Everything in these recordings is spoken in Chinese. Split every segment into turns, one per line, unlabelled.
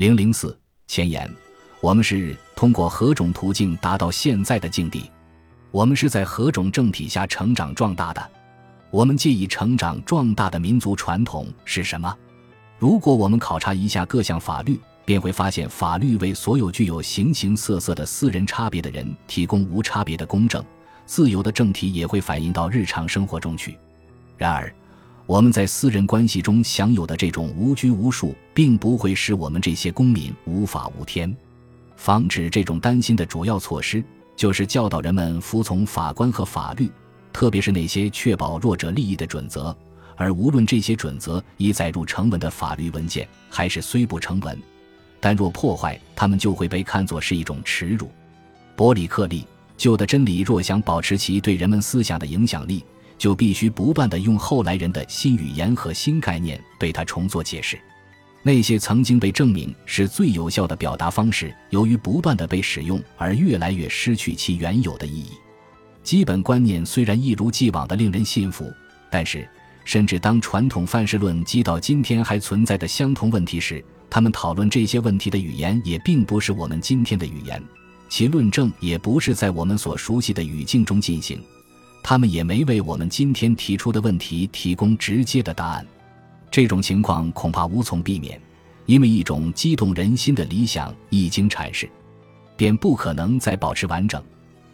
零零四前言：我们是通过何种途径达到现在的境地？我们是在何种政体下成长壮大的？我们借以成长壮大的民族传统是什么？如果我们考察一下各项法律，便会发现，法律为所有具有形形色色的私人差别的人提供无差别的公正、自由的政体，也会反映到日常生活中去。然而，我们在私人关系中享有的这种无拘无束，并不会使我们这些公民无法无天。防止这种担心的主要措施，就是教导人们服从法官和法律。特别是那些确保弱者利益的准则，而无论这些准则已载入成文的法律文件，还是虽不成文，但若破坏它们，就会被看作是一种耻辱。伯里克利旧的真理若想保持其对人们思想的影响力，就必须不断地用后来人的新语言和新概念对它重做解释。那些曾经被证明是最有效的表达方式，由于不断地被使用而越来越失去其原有的意义。基本观念虽然一如既往的令人信服，但是，甚至当传统范式论击到今天还存在的相同问题时，他们讨论这些问题的语言也并不是我们今天的语言，其论证也不是在我们所熟悉的语境中进行，他们也没为我们今天提出的问题提供直接的答案。这种情况恐怕无从避免，因为一种激动人心的理想一经阐释，便不可能再保持完整。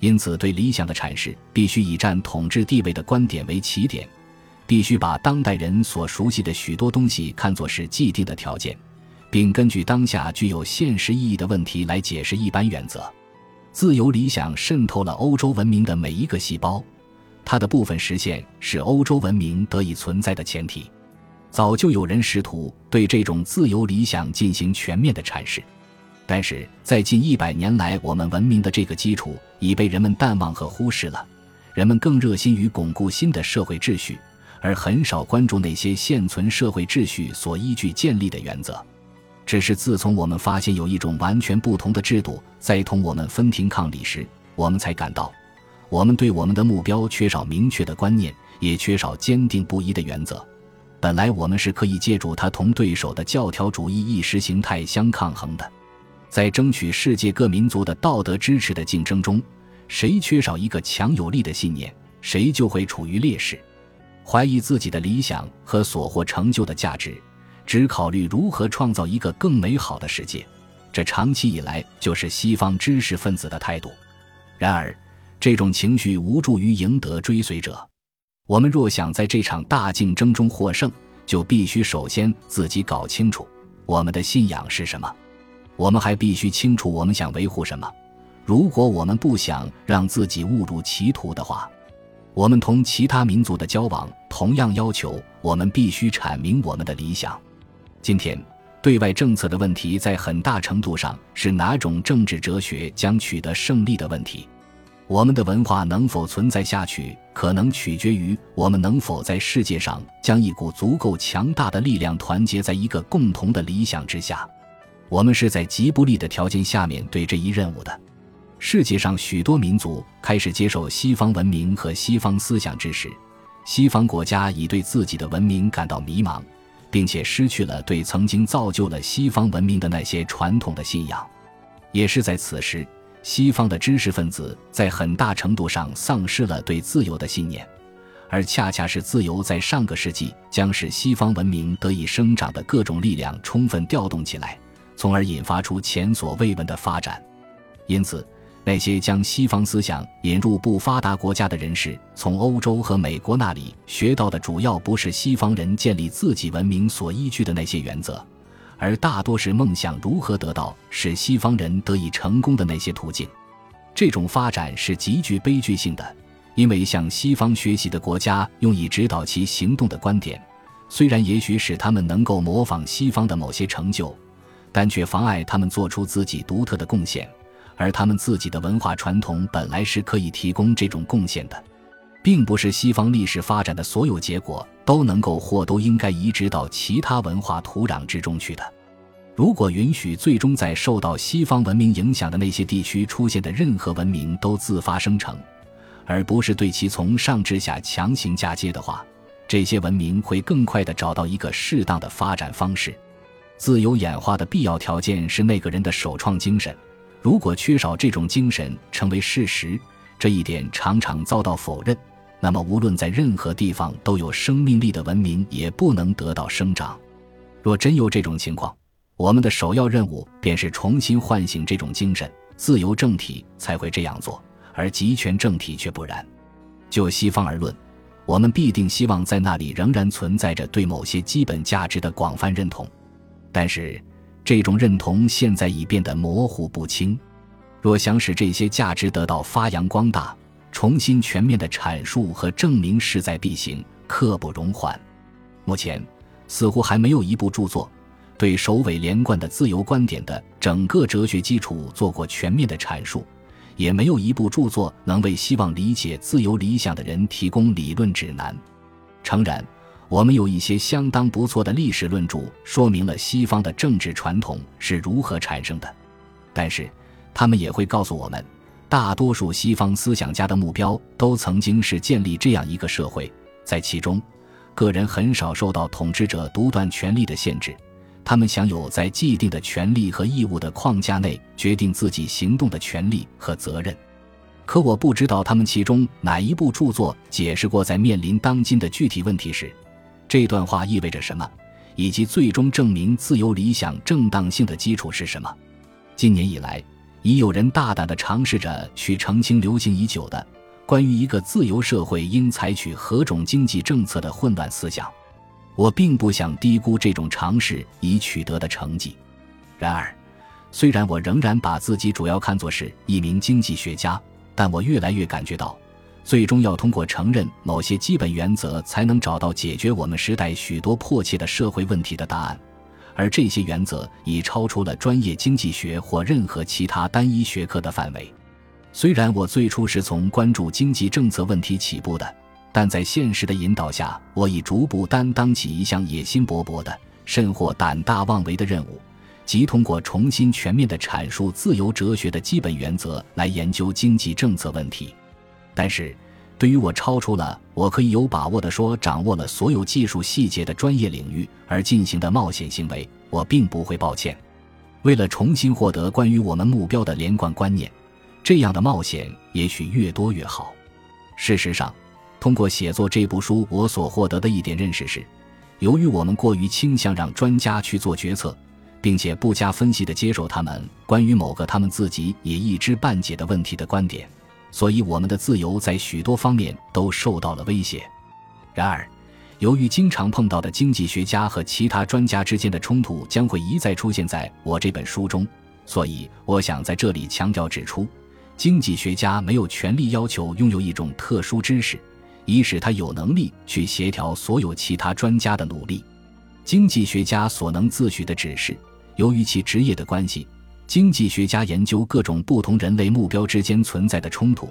因此，对理想的阐释必须以占统治地位的观点为起点，必须把当代人所熟悉的许多东西看作是既定的条件，并根据当下具有现实意义的问题来解释一般原则。自由理想渗透了欧洲文明的每一个细胞，它的部分实现是欧洲文明得以存在的前提。早就有人试图对这种自由理想进行全面的阐释。但是在近一百年来，我们文明的这个基础已被人们淡忘和忽视了。人们更热心于巩固新的社会秩序，而很少关注那些现存社会秩序所依据建立的原则。只是自从我们发现有一种完全不同的制度在同我们分庭抗礼时，我们才感到，我们对我们的目标缺少明确的观念，也缺少坚定不移的原则。本来我们是可以借助它同对手的教条主义意识形态相抗衡的。在争取世界各民族的道德支持的竞争中，谁缺少一个强有力的信念，谁就会处于劣势。怀疑自己的理想和所获成就的价值，只考虑如何创造一个更美好的世界，这长期以来就是西方知识分子的态度。然而，这种情绪无助于赢得追随者。我们若想在这场大竞争中获胜，就必须首先自己搞清楚我们的信仰是什么。我们还必须清楚我们想维护什么。如果我们不想让自己误入歧途的话，我们同其他民族的交往同样要求我们必须阐明我们的理想。今天，对外政策的问题在很大程度上是哪种政治哲学将取得胜利的问题。我们的文化能否存在下去，可能取决于我们能否在世界上将一股足够强大的力量团结在一个共同的理想之下。我们是在极不利的条件下面对这一任务的。世界上许多民族开始接受西方文明和西方思想之时，西方国家已对自己的文明感到迷茫，并且失去了对曾经造就了西方文明的那些传统的信仰。也是在此时，西方的知识分子在很大程度上丧失了对自由的信念，而恰恰是自由在上个世纪将使西方文明得以生长的各种力量充分调动起来。从而引发出前所未闻的发展，因此，那些将西方思想引入不发达国家的人士，从欧洲和美国那里学到的主要不是西方人建立自己文明所依据的那些原则，而大多是梦想如何得到使西方人得以成功的那些途径。这种发展是极具悲剧性的，因为向西方学习的国家用以指导其行动的观点，虽然也许使他们能够模仿西方的某些成就。但却妨碍他们做出自己独特的贡献，而他们自己的文化传统本来是可以提供这种贡献的，并不是西方历史发展的所有结果都能够或都应该移植到其他文化土壤之中去的。如果允许最终在受到西方文明影响的那些地区出现的任何文明都自发生成，而不是对其从上至下强行嫁接的话，这些文明会更快地找到一个适当的发展方式。自由演化的必要条件是那个人的首创精神。如果缺少这种精神成为事实，这一点常常遭到否认。那么，无论在任何地方都有生命力的文明也不能得到生长。若真有这种情况，我们的首要任务便是重新唤醒这种精神。自由政体才会这样做，而集权政体却不然。就西方而论，我们必定希望在那里仍然存在着对某些基本价值的广泛认同。但是，这种认同现在已变得模糊不清。若想使这些价值得到发扬光大，重新全面的阐述和证明势在必行，刻不容缓。目前似乎还没有一部著作对首尾连贯的自由观点的整个哲学基础做过全面的阐述，也没有一部著作能为希望理解自由理想的人提供理论指南。诚然，我们有一些相当不错的历史论著，说明了西方的政治传统是如何产生的，但是他们也会告诉我们。大多数西方思想家的目标都曾经是建立这样一个社会，在其中，个人很少受到统治者独断权力的限制，他们享有在既定的权利和义务的框架内决定自己行动的权利和责任。可我不知道他们其中哪一部著作解释过，在面临当今的具体问题时，这段话意味着什么，以及最终证明自由理想正当性的基础是什么。今年以来。已有人大胆地尝试着去澄清流行已久的关于一个自由社会应采取何种经济政策的混乱思想。我并不想低估这种尝试已取得的成绩。然而，虽然我仍然把自己主要看作是一名经济学家，但我越来越感觉到，最终要通过承认某些基本原则，才能找到解决我们时代许多迫切的社会问题的答案。而这些原则已超出了专业经济学或任何其他单一学科的范围。虽然我最初是从关注经济政策问题起步的，但在现实的引导下，我已逐步担当起一项野心勃勃的、甚或胆大妄为的任务，即通过重新全面地阐述自由哲学的基本原则来研究经济政策问题。但是，对于我超出了我可以有把握的说掌握了所有技术细节的专业领域而进行的冒险行为，我并不会抱歉。为了重新获得关于我们目标的连贯观念，这样的冒险也许越多越好。事实上，通过写作这部书，我所获得的一点认识是：由于我们过于倾向让专家去做决策，并且不加分析地接受他们关于某个他们自己也一知半解的问题的观点。所以，我们的自由在许多方面都受到了威胁。然而，由于经常碰到的经济学家和其他专家之间的冲突将会一再出现在我这本书中，所以我想在这里强调指出：经济学家没有权利要求拥有一种特殊知识，以使他有能力去协调所有其他专家的努力。经济学家所能自诩的只是，由于其职业的关系。经济学家研究各种不同人类目标之间存在的冲突，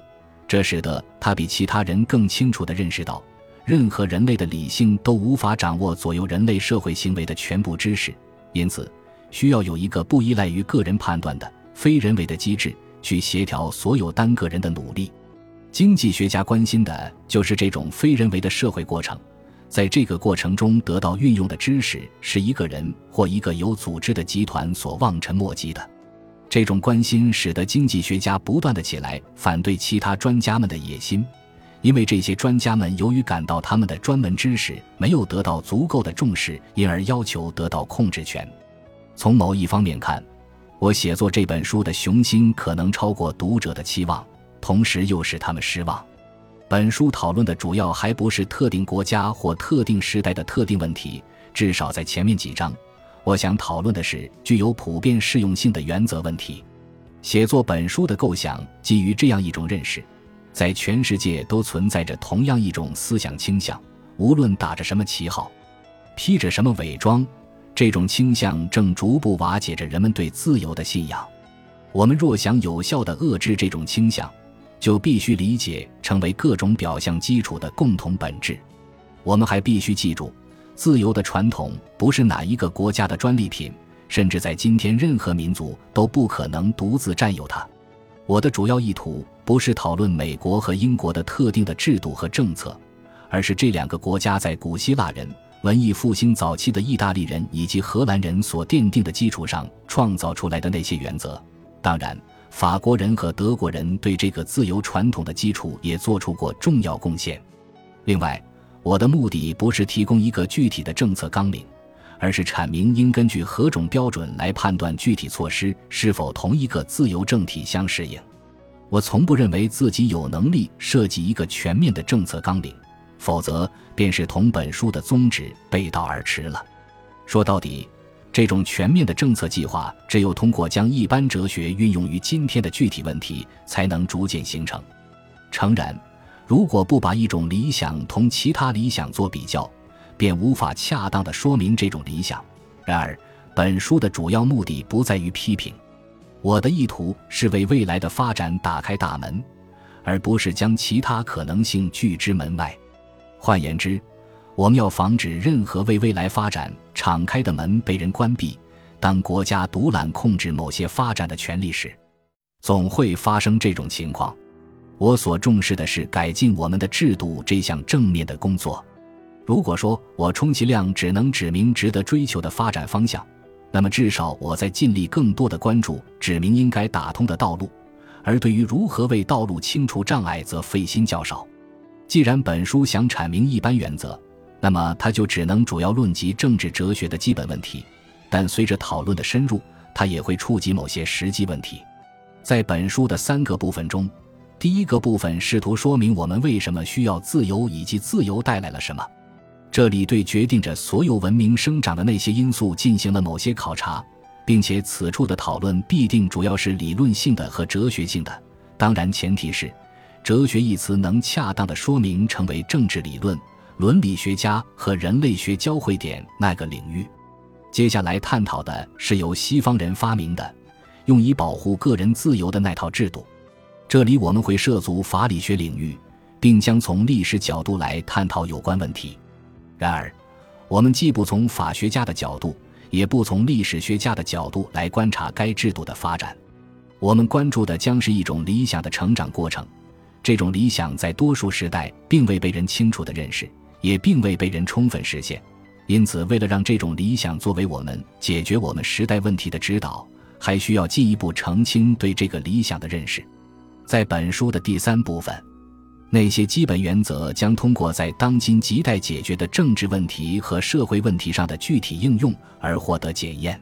这使得他比其他人更清楚地认识到，任何人类的理性都无法掌握左右人类社会行为的全部知识，因此需要有一个不依赖于个人判断的非人为的机制去协调所有单个人的努力。经济学家关心的就是这种非人为的社会过程，在这个过程中得到运用的知识是一个人或一个有组织的集团所望尘莫及的。这种关心使得经济学家不断的起来反对其他专家们的野心，因为这些专家们由于感到他们的专门知识没有得到足够的重视，因而要求得到控制权。从某一方面看，我写作这本书的雄心可能超过读者的期望，同时又使他们失望。本书讨论的主要还不是特定国家或特定时代的特定问题，至少在前面几章。我想讨论的是具有普遍适用性的原则问题。写作本书的构想基于这样一种认识：在全世界都存在着同样一种思想倾向，无论打着什么旗号，披着什么伪装，这种倾向正逐步瓦解着人们对自由的信仰。我们若想有效地遏制这种倾向，就必须理解成为各种表象基础的共同本质。我们还必须记住。自由的传统不是哪一个国家的专利品，甚至在今天，任何民族都不可能独自占有它。我的主要意图不是讨论美国和英国的特定的制度和政策，而是这两个国家在古希腊人、文艺复兴早期的意大利人以及荷兰人所奠定的基础上创造出来的那些原则。当然，法国人和德国人对这个自由传统的基础也做出过重要贡献。另外，我的目的不是提供一个具体的政策纲领，而是阐明应根据何种标准来判断具体措施是否同一个自由政体相适应。我从不认为自己有能力设计一个全面的政策纲领，否则便是同本书的宗旨背道而驰了。说到底，这种全面的政策计划只有通过将一般哲学运用于今天的具体问题，才能逐渐形成。诚然。如果不把一种理想同其他理想做比较，便无法恰当的说明这种理想。然而，本书的主要目的不在于批评，我的意图是为未来的发展打开大门，而不是将其他可能性拒之门外。换言之，我们要防止任何为未来发展敞开的门被人关闭。当国家独揽控制某些发展的权利时，总会发生这种情况。我所重视的是改进我们的制度这项正面的工作。如果说我充其量只能指明值得追求的发展方向，那么至少我在尽力更多的关注指明应该打通的道路，而对于如何为道路清除障碍，则费心较少。既然本书想阐明一般原则，那么它就只能主要论及政治哲学的基本问题。但随着讨论的深入，它也会触及某些实际问题。在本书的三个部分中。第一个部分试图说明我们为什么需要自由，以及自由带来了什么。这里对决定着所有文明生长的那些因素进行了某些考察，并且此处的讨论必定主要是理论性的和哲学性的。当然，前提是“哲学”一词能恰当的说明成为政治理论、伦理学家和人类学交汇点那个领域。接下来探讨的是由西方人发明的，用以保护个人自由的那套制度。这里我们会涉足法理学领域，并将从历史角度来探讨有关问题。然而，我们既不从法学家的角度，也不从历史学家的角度来观察该制度的发展。我们关注的将是一种理想的成长过程。这种理想在多数时代并未被人清楚的认识，也并未被人充分实现。因此，为了让这种理想作为我们解决我们时代问题的指导，还需要进一步澄清对这个理想的认识。在本书的第三部分，那些基本原则将通过在当今亟待解决的政治问题和社会问题上的具体应用而获得检验。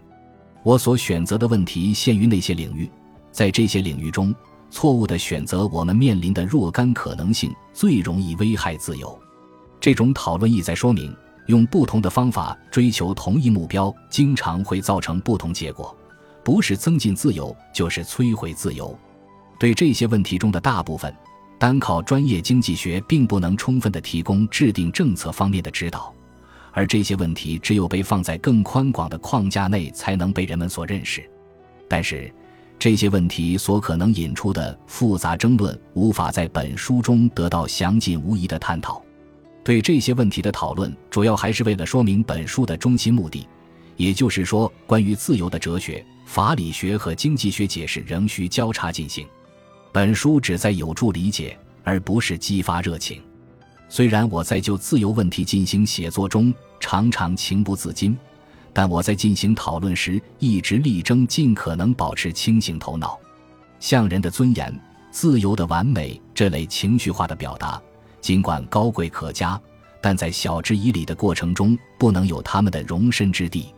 我所选择的问题限于那些领域，在这些领域中，错误的选择我们面临的若干可能性最容易危害自由。这种讨论意在说明，用不同的方法追求同一目标，经常会造成不同结果，不是增进自由，就是摧毁自由。对这些问题中的大部分，单靠专业经济学并不能充分的提供制定政策方面的指导，而这些问题只有被放在更宽广的框架内，才能被人们所认识。但是，这些问题所可能引出的复杂争论，无法在本书中得到详尽无疑的探讨。对这些问题的讨论，主要还是为了说明本书的中心目的，也就是说，关于自由的哲学、法理学和经济学解释仍需交叉进行。本书旨在有助理解，而不是激发热情。虽然我在就自由问题进行写作中常常情不自禁，但我在进行讨论时一直力争尽可能保持清醒头脑。像人的尊严、自由的完美这类情绪化的表达，尽管高贵可嘉，但在晓之以理的过程中不能有他们的容身之地。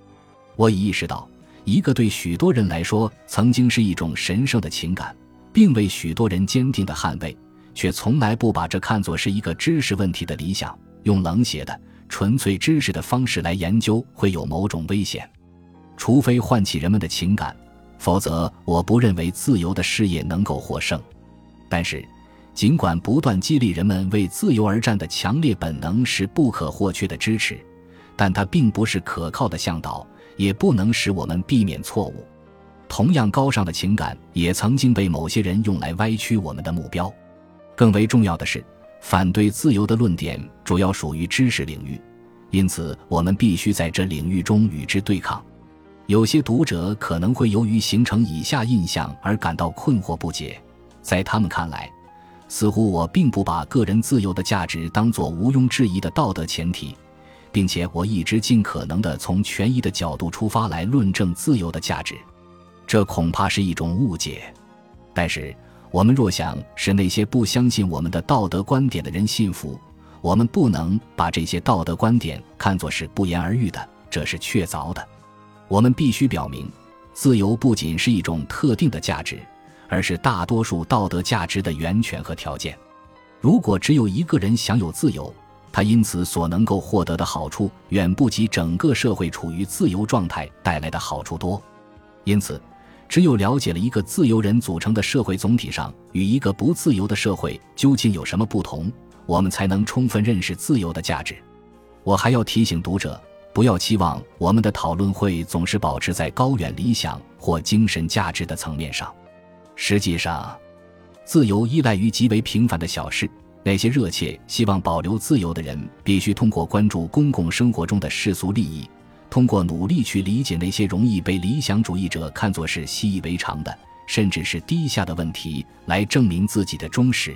我已意识到，一个对许多人来说曾经是一种神圣的情感。并为许多人坚定的捍卫，却从来不把这看作是一个知识问题的理想。用冷血的、纯粹知识的方式来研究，会有某种危险。除非唤起人们的情感，否则我不认为自由的事业能够获胜。但是，尽管不断激励人们为自由而战的强烈本能是不可或缺的支持，但它并不是可靠的向导，也不能使我们避免错误。同样高尚的情感也曾经被某些人用来歪曲我们的目标。更为重要的是，反对自由的论点主要属于知识领域，因此我们必须在这领域中与之对抗。有些读者可能会由于形成以下印象而感到困惑不解：在他们看来，似乎我并不把个人自由的价值当作毋庸置疑的道德前提，并且我一直尽可能的从权益的角度出发来论证自由的价值，这恐怕是一种误解。但是，我们若想使那些不相信我们的道德观点的人信服，我们不能把这些道德观点看作是不言而喻的，这是确凿的。我们必须表明，自由不仅是一种特定的价值，而是大多数道德价值的源泉和条件。如果只有一个人享有自由，他因此所能够获得的好处，远不及整个社会处于自由状态带来的好处多。因此，只有了解了一个自由人组成的社会总体上与一个不自由的社会究竟有什么不同，我们才能充分认识自由的价值。我还要提醒读者，不要期望我们的讨论会总是保持在高远理想或精神价值的层面上。实际上，自由依赖于极为平凡的小事。那些热切希望保留自由的人，必须通过关注公共生活中的世俗利益，通过努力去理解那些容易被理想主义者看作是习以为常的，甚至是低下的问题，来证明自己的忠实。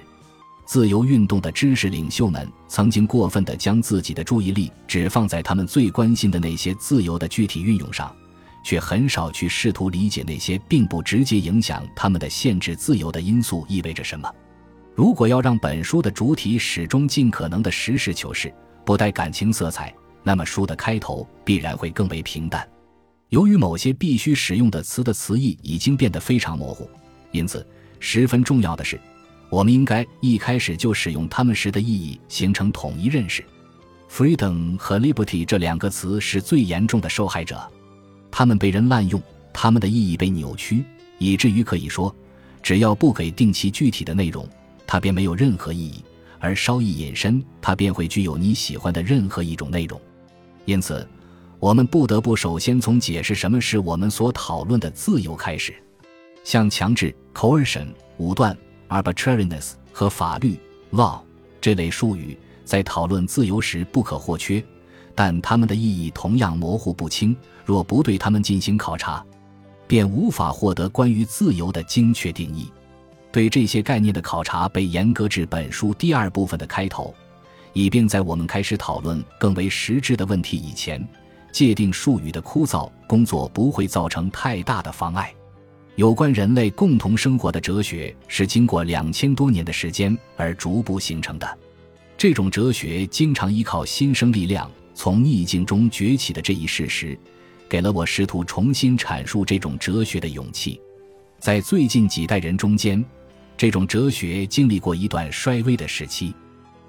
自由运动的知识领袖们曾经过分地将自己的注意力只放在他们最关心的那些自由的具体运用上。却很少去试图理解那些并不直接影响他们的限制自由的因素意味着什么。如果要让本书的主体始终尽可能的实事求是，不带感情色彩，那么书的开头必然会更为平淡。由于某些必须使用的词的词义已经变得非常模糊，因此十分重要的是，我们应该一开始就使用它们时的意义形成统一认识。freedom 和 liberty 这两个词是最严重的受害者。他们被人滥用，他们的意义被扭曲，以至于可以说，只要不给定其具体的内容，它便没有任何意义；而稍一引申，它便会具有你喜欢的任何一种内容。因此，我们不得不首先从解释什么是我们所讨论的自由开始。像强制 （coercion）、武断 （arbitrariness） 和法律 （law） 这类术语，在讨论自由时不可或缺。但它们的意义同样模糊不清，若不对它们进行考察，便无法获得关于自由的精确定义。对这些概念的考察被严格至本书第二部分的开头，以便在我们开始讨论更为实质的问题以前，界定术语的枯燥工作不会造成太大的妨碍。有关人类共同生活的哲学是经过两千多年的时间而逐步形成的，这种哲学经常依靠新生力量。从逆境中崛起的这一事实，给了我试图重新阐述这种哲学的勇气。在最近几代人中间，这种哲学经历过一段衰微的时期。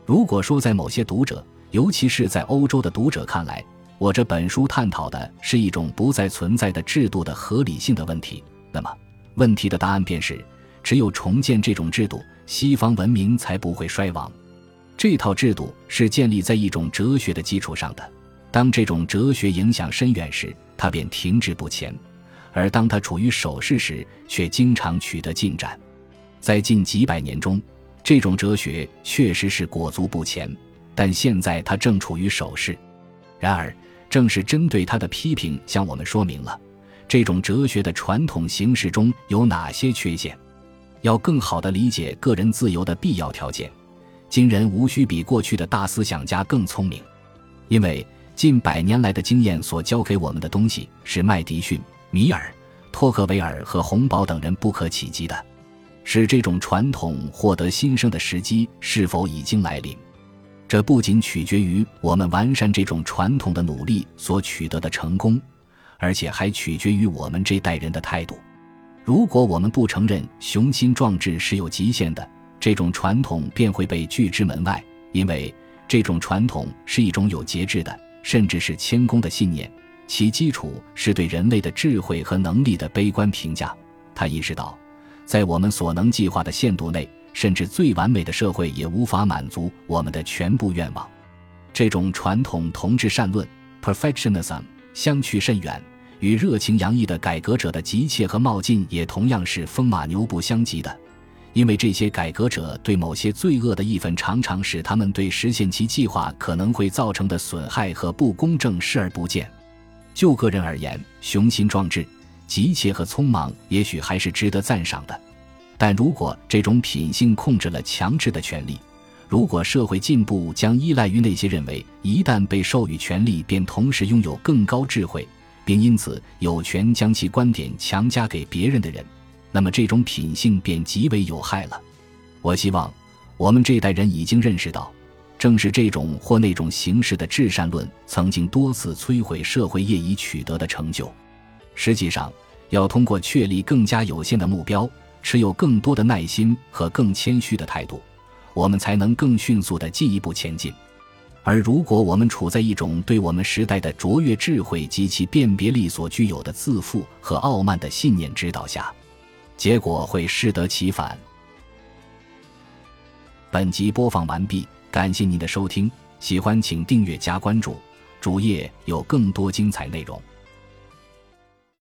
如果说在某些读者，尤其是在欧洲的读者看来，我这本书探讨的是一种不再存在的制度的合理性的问题，那么问题的答案便是：只有重建这种制度，西方文明才不会衰亡。这套制度是建立在一种哲学的基础上的。当这种哲学影响深远时，它便停滞不前；而当它处于守势时，却经常取得进展。在近几百年中，这种哲学确实是裹足不前，但现在它正处于守势。然而，正是针对他的批评，向我们说明了这种哲学的传统形式中有哪些缺陷。要更好地理解个人自由的必要条件。今人无需比过去的大思想家更聪明，因为近百年来的经验所教给我们的东西是麦迪逊、米尔、托克维尔和洪堡等人不可企及的。使这种传统获得新生的时机是否已经来临，这不仅取决于我们完善这种传统的努力所取得的成功，而且还取决于我们这代人的态度。如果我们不承认雄心壮志是有极限的，这种传统便会被拒之门外，因为这种传统是一种有节制的，甚至是谦恭的信念，其基础是对人类的智慧和能力的悲观评价。他意识到，在我们所能计划的限度内，甚至最完美的社会也无法满足我们的全部愿望。这种传统同质善论 （perfectionism） 相去甚远，与热情洋溢的改革者的急切和冒进也同样是风马牛不相及的。因为这些改革者对某些罪恶的义愤，常常使他们对实现其计划可能会造成的损害和不公正视而不见。就个人而言，雄心壮志、急切和匆忙也许还是值得赞赏的；但如果这种品性控制了强制的权利，如果社会进步将依赖于那些认为一旦被授予权力便同时拥有更高智慧，并因此有权将其观点强加给别人的人，那么这种品性便极为有害了。我希望我们这代人已经认识到，正是这种或那种形式的至善论曾经多次摧毁社会业已取得的成就。实际上，要通过确立更加有限的目标，持有更多的耐心和更谦虚的态度。我们才能更迅速地进一步前进，而如果我们处在一种对我们时代的卓越智慧及其辨别力所具有的自负和傲慢的信念指导下，结果会适得其反。本集播放完毕，感谢您的收听，喜欢请订阅加关注，主页有更多精彩内容。